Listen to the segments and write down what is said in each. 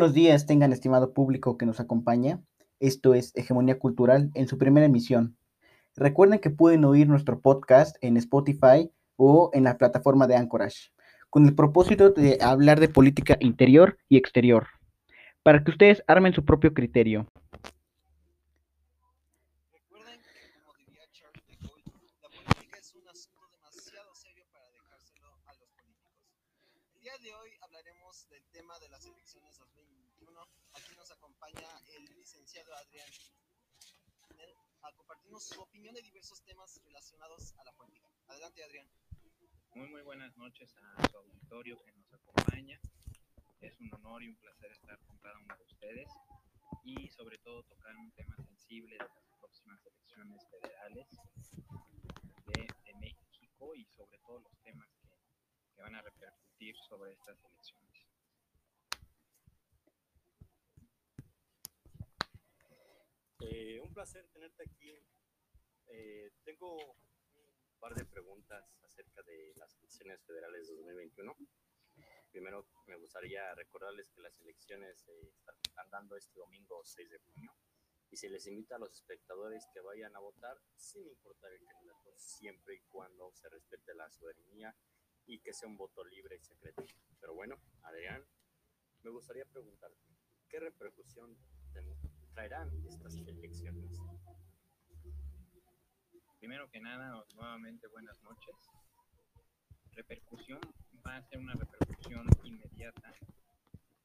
buenos días tengan estimado público que nos acompaña. Esto es Hegemonía Cultural en su primera emisión. Recuerden que pueden oír nuestro podcast en Spotify o en la plataforma de Anchorage, con el propósito de hablar de política interior y exterior, para que ustedes armen su propio criterio. Recuerden que, como diría Charles de Gaulle, la política es un asunto demasiado serio para dejárselo a los políticos. El día de hoy hablaremos del tema de las elecciones 2021. Aquí nos acompaña el licenciado Adrián a compartirnos su opinión de diversos temas relacionados a la política. Adelante, Adrián. Muy, muy buenas noches a su auditorio que nos acompaña. Es un honor y un placer estar con cada uno de ustedes y sobre todo tocar un tema sensible de las próximas elecciones federales de, de México y sobre todo los temas que, que van a repercutir sobre estas elecciones. Eh, un placer tenerte aquí. Eh, tengo un par de preguntas acerca de las elecciones federales de 2021. Primero, me gustaría recordarles que las elecciones se están dando este domingo 6 de junio y se les invita a los espectadores que vayan a votar sin importar el candidato, siempre y cuando se respete la soberanía y que sea un voto libre y secreto. Pero bueno, Adrián, me gustaría preguntarte, ¿qué repercusión ten- traerán estas elecciones? Primero que nada, nuevamente buenas noches. Repercusión va a ser una repercusión inmediata.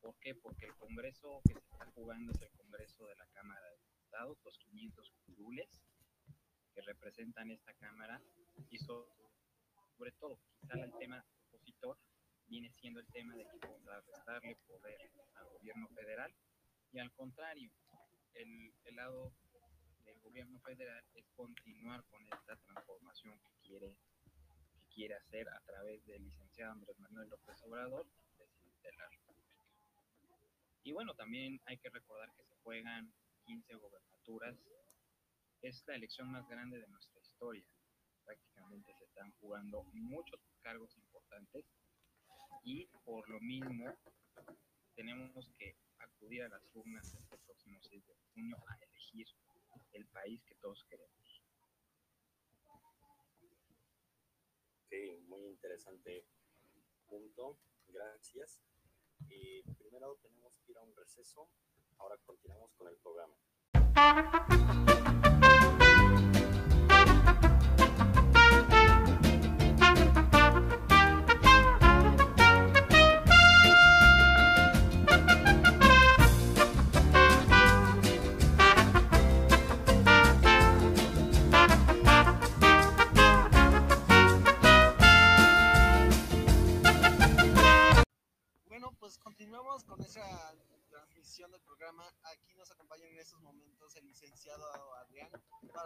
¿Por qué? Porque el Congreso que se está jugando es el Congreso de la Cámara de Diputados, los 500 curules que representan esta Cámara y so- sobre todo, quizá el tema opositor viene siendo el tema de contrarrestarle poder al gobierno federal y al contrario, el, el lado del gobierno federal es continuar con esta transformación que quiere, que quiere hacer a través del licenciado Andrés Manuel López Obrador, presidente de la República. Y bueno, también hay que recordar que se juegan 15 gobernaturas. Es la elección más grande de nuestra historia. Prácticamente se están jugando muchos cargos importantes y por lo mismo tenemos que acudir a las urnas este próximo 6 de junio a elegir el país que todos queremos. Ok, muy interesante punto, gracias. Y primero tenemos que ir a un receso, ahora continuamos con el programa.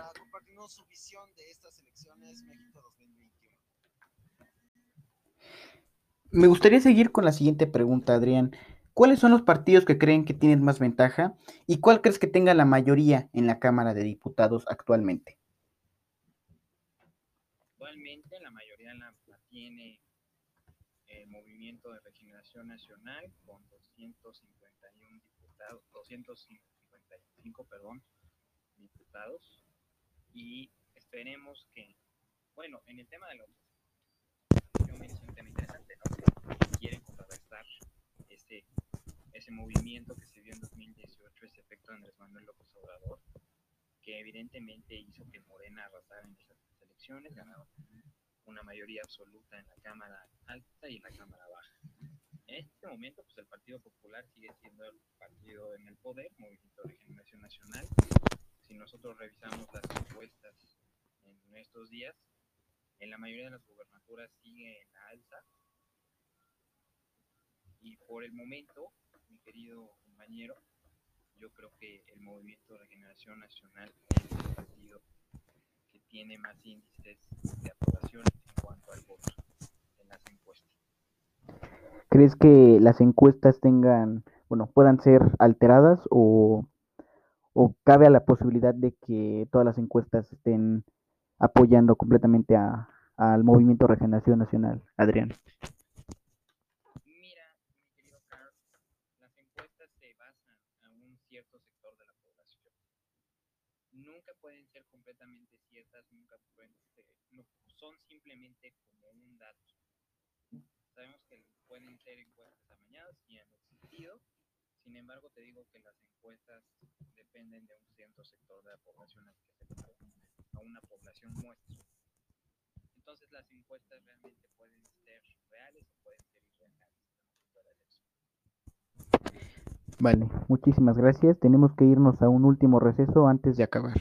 Para compartirnos su visión de estas elecciones México 2021. Me gustaría seguir con la siguiente pregunta, Adrián. ¿Cuáles son los partidos que creen que tienen más ventaja y cuál crees que tenga la mayoría en la Cámara de Diputados actualmente? Actualmente la mayoría la, la tiene el Movimiento de Regeneración Nacional con 251 diputados, 255, perdón, diputados y esperemos que, bueno, en el tema de la oposición es un tema interesante, ¿no? Quieren contrarrestar ese, ese movimiento que se dio en 2018, ese efecto de Andrés Manuel López Obrador, que evidentemente hizo que Morena arrasara en esas elecciones, ganaron una mayoría absoluta en la Cámara Alta y en la Cámara Baja. En este momento, pues el Partido Popular sigue siendo el partido en el poder, Movimiento de Regeneración Nacional. Si nosotros revisamos las encuestas en estos días, en la mayoría de las gubernaturas sigue en la alza. Y por el momento, mi querido compañero, yo creo que el Movimiento de Regeneración Nacional es el partido que tiene más índices de aprobación en cuanto al voto en las encuestas. ¿Crees que las encuestas tengan, bueno, puedan ser alteradas o, o cabe a la posibilidad de que todas las encuestas estén apoyando completamente a, al Movimiento Regeneración Nacional, Adrián? Mira, mi querido Carl, las encuestas se cierto sector de la población. Nunca pueden ser completamente ciertas, nunca pueden ser, no, son simplemente como un dato. Sabemos que pueden ser encuestas amañadas y han existido, sin embargo te digo que las encuestas dependen de un cierto sector de la población a una población muestra. Entonces las encuestas realmente pueden ser reales o pueden ser irreales. Vale, muchísimas gracias. Tenemos que irnos a un último receso antes de acabar.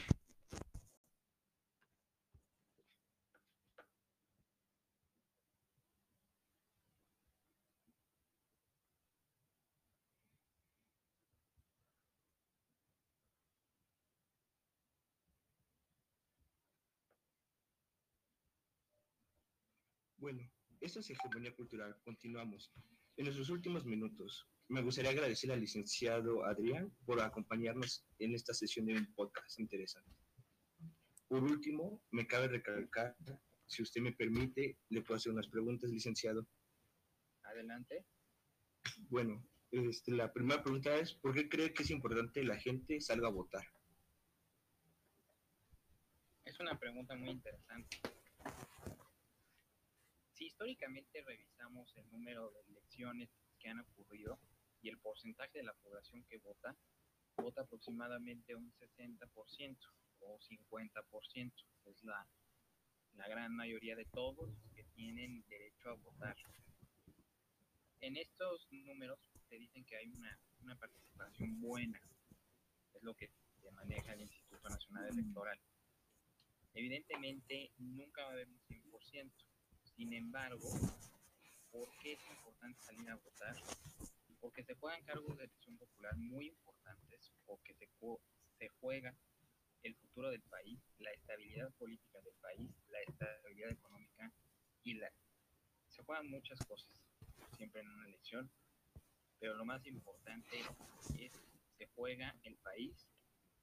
Bueno, esto es Hegemonía Cultural. Continuamos. En nuestros últimos minutos, me gustaría agradecer al licenciado Adrián por acompañarnos en esta sesión de un podcast interesante. Por último, me cabe recalcar, si usted me permite, le puedo hacer unas preguntas, licenciado. Adelante. Bueno, este, la primera pregunta es, ¿por qué cree que es importante que la gente salga a votar? Es una pregunta muy interesante. Históricamente revisamos el número de elecciones que han ocurrido y el porcentaje de la población que vota, vota aproximadamente un 60% o 50%. Es la, la gran mayoría de todos que tienen derecho a votar. En estos números te dicen que hay una, una participación buena, es lo que se maneja el Instituto Nacional Electoral. Evidentemente nunca va a haber un 100%, sin embargo, ¿por qué es importante salir a votar? Porque se juegan cargos de elección popular muy importantes, porque se, se juega el futuro del país, la estabilidad política del país, la estabilidad económica y la... Se juegan muchas cosas siempre en una elección, pero lo más importante es se juega el país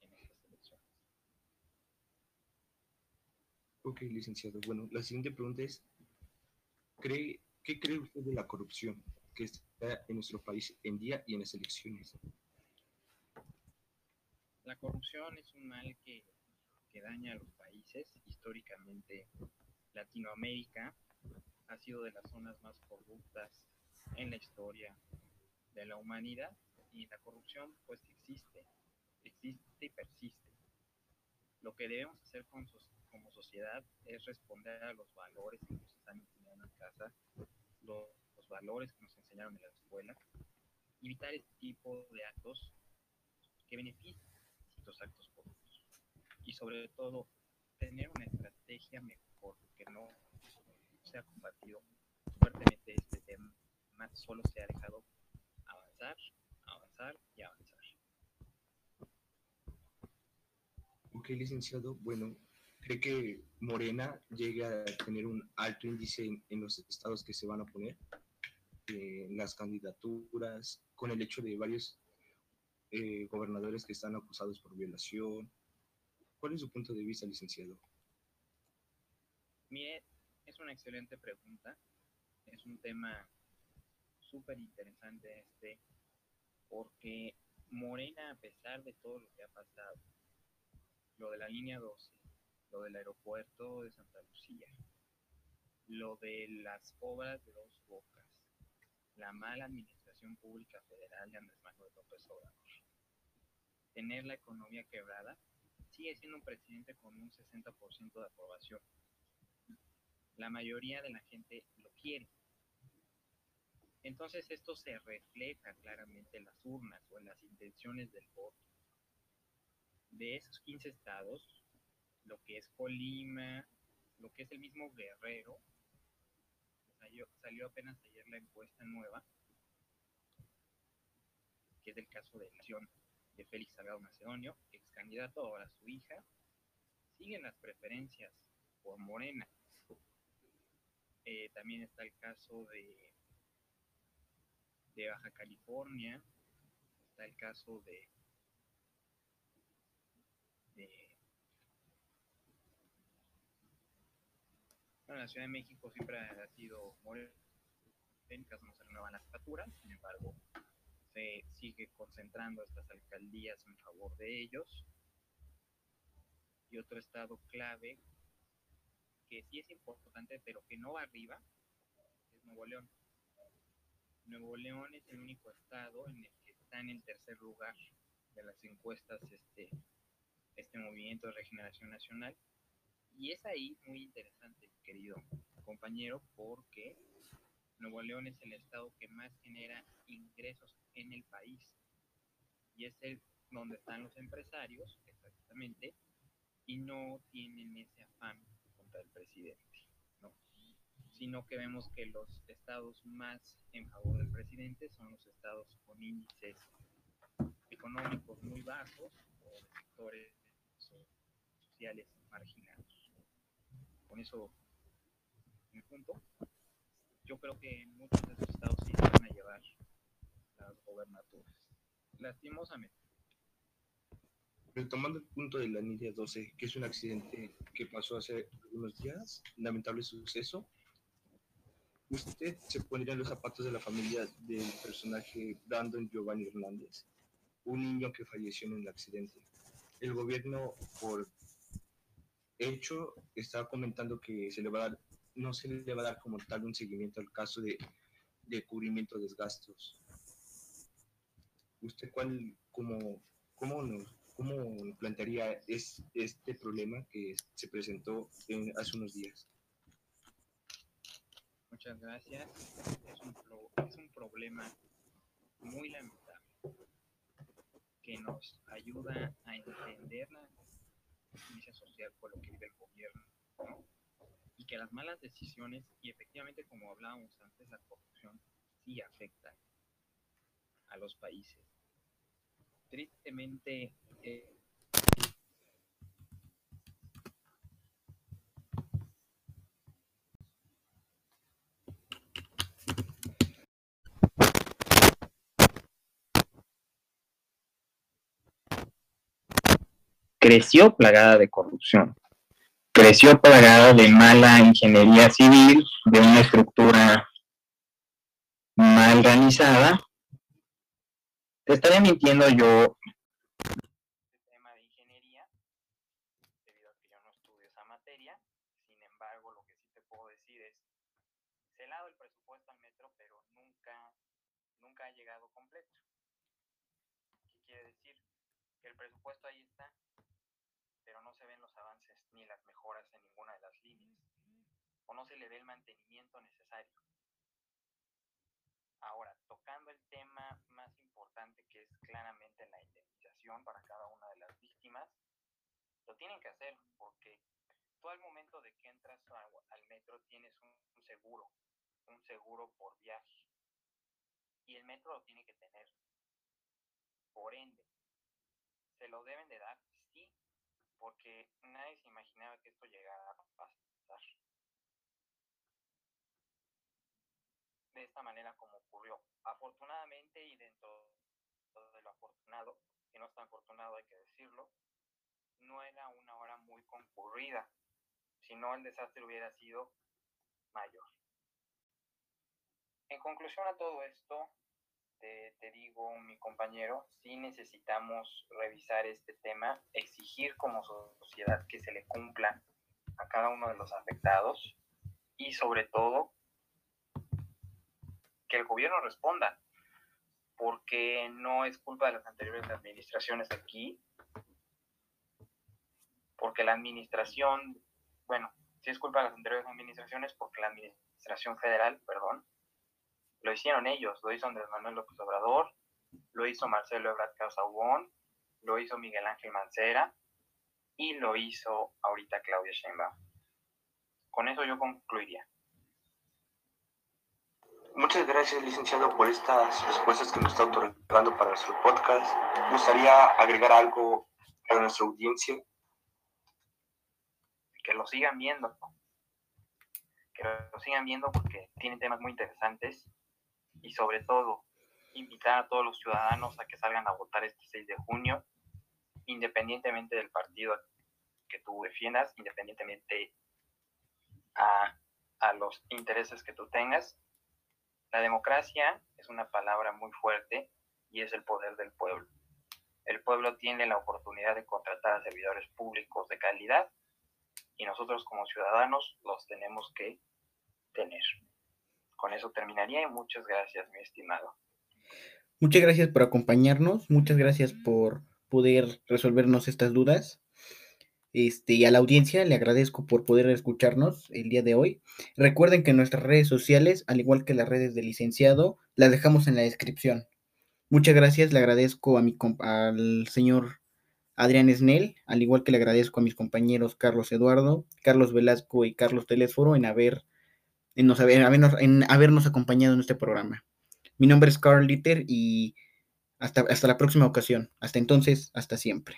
en estas elecciones. Ok, licenciado. Bueno, la siguiente pregunta es, ¿Cree, ¿Qué cree usted de la corrupción que está en nuestro país en día y en las elecciones? La corrupción es un mal que, daña a los países. Históricamente, Latinoamérica ha sido de las zonas más corruptas en la historia de la humanidad y la corrupción pues existe, existe y persiste. Lo que debemos hacer como sociedad es responder a los valores que nos están enseñando en casa, los, los valores que nos enseñaron en la escuela, evitar este tipo de actos que beneficien estos actos corruptos y sobre todo tener una estrategia mejor que no se ha combatido fuertemente este tema, solo se ha dejado avanzar, avanzar y avanzar. Ok, licenciado. Bueno, ¿Cree que Morena llegue a tener un alto índice en, los estados que se van a poner? Eh, las candidaturas, con el hecho de varios eh, gobernadores que están acusados por violación. ¿Cuál es su punto de vista, licenciado? Mire, es una excelente pregunta. Es un tema súper interesante este, porque Morena, a pesar de todo lo que ha pasado, lo de la línea 12, lo del aeropuerto de Santa Lucía, lo de las obras de dos bocas, la mala administración pública federal de Andrés Manuel López Obrador, tener la economía quebrada, sigue siendo un presidente con un 60% de aprobación. La mayoría de la gente lo quiere. Entonces esto se refleja claramente en las urnas o en las intenciones del voto. De esos 15 estados, lo que es Colima, lo que es el mismo Guerrero. Salió, apenas ayer la encuesta nueva, que es el caso de Nación de Félix Salgado Macedonio, ex candidato ahora su hija. Siguen las preferencias por Morena. Eh, también está el caso de, de Baja California, está el caso de Bueno, la Ciudad de México siempre ha sido morenica, no se renuevan las facturas, sin embargo, se sigue concentrando estas alcaldías en favor de ellos. Y otro estado clave que sí es importante, pero que no va arriba, es Nuevo León. Nuevo León es el único estado en el que está en el tercer lugar de las encuestas este, este movimiento de regeneración nacional. Y es ahí muy interesante, querido compañero, porque Nuevo León es el estado que más genera ingresos en el país. Y es el donde están los empresarios, exactamente, y no tienen ese afán contra el presidente, ¿no? Sino que vemos que los estados más en favor del presidente son los estados con índices económicos muy bajos o sectores sociales marginados. Con eso, mi punto, yo creo que muchos de esos estados sí van a llevar las gobernaturas. Lastimosamente. Retomando el punto de la Nidia 12, que es un accidente que pasó hace algunos días, lamentable suceso, ¿usted se pondría en los zapatos de la familia del personaje Brandon Giovanni Hernández, un niño que falleció en el accidente? El gobierno, por hecho, estaba comentando que se le va a dar, no se le va a dar como tal un seguimiento al caso de, de cubrimiento de gastos. ¿Usted cuál, como, cómo, nos, cómo plantearía es, este problema que se presentó en, hace unos días? Muchas gracias. Es un, es un problema muy lamentable que nos ayuda a entender la justicia social por lo que vive el gobierno ¿no? Que las malas decisiones y efectivamente como hablábamos antes la corrupción sí afecta a los países. Tristemente eh, creció plagada de corrupción, creció plagada de mala ingeniería civil, de una estructura mal organizada. Te estaría mintiendo yo. Este tema de ingeniería, debido a que yo no estudio esa materia, sin embargo, lo que sí te puedo decir es, se le ha dado el presupuesto al metro, pero nunca, nunca ha llegado completo. ¿Qué quiere decir? Que el presupuesto ahí está, pero no se ven los avances ni las mejoras en ninguna de las líneas, o no se le ve el mantenimiento necesario. Ahora, tocando el tema más importante que es claramente la indemnización para cada una de las víctimas, lo tienen que hacer porque tú al momento de que entras al metro tienes un, seguro, un seguro por viaje, y el metro lo tiene que tener. Por ende, se lo deben de dar, porque nadie se imaginaba que esto llegara a pasar. De esta manera como ocurrió. Afortunadamente y dentro de lo afortunado, que no es tan afortunado hay que decirlo, no era una hora muy concurrida, si no el desastre hubiera sido mayor. En conclusión a todo esto, te, digo, mi compañero, sí necesitamos revisar este tema, exigir como sociedad que se le cumpla a cada uno de los afectados y sobre todo que el gobierno responda, porque no es culpa de las anteriores administraciones aquí, porque la administración, bueno, sí es culpa de las anteriores administraciones, porque la administración federal, perdón, lo hicieron ellos, lo hizo Andrés Manuel López Obrador, lo hizo Marcelo Ebrard Casaubon, lo hizo Miguel Ángel Mancera y lo hizo ahorita Claudia Sheinbaum. Con eso yo concluiría. Muchas gracias, licenciado, por estas respuestas que nos está otorgando para nuestro podcast. ¿Me gustaría agregar algo a nuestra audiencia? que lo sigan viendo, que lo sigan viendo porque tienen temas muy interesantes y sobre todo invitar a todos los ciudadanos a que salgan a votar este 6 de junio, independientemente del partido que tú defiendas, independientemente a, a los intereses que tú tengas. La democracia es una palabra muy fuerte y es el poder del pueblo. El pueblo tiene la oportunidad de contratar a servidores públicos de calidad y nosotros como ciudadanos los tenemos que tener. Con eso terminaría y muchas gracias, mi estimado. Muchas gracias por acompañarnos, muchas gracias por poder resolvernos estas dudas. Este, y a la audiencia le agradezco por poder escucharnos el día de hoy. Recuerden que nuestras redes sociales, al igual que las redes del licenciado, las dejamos en la descripción. Muchas gracias, le agradezco a mi al señor Adrián Snell, al igual que le agradezco a mis compañeros Carlos Eduardo, Carlos Velasco y Carlos Telésforo en haber en, habernos, en habernos acompañado en este programa. Mi nombre es Carl Litter y hasta, hasta la próxima ocasión. Hasta entonces, hasta siempre.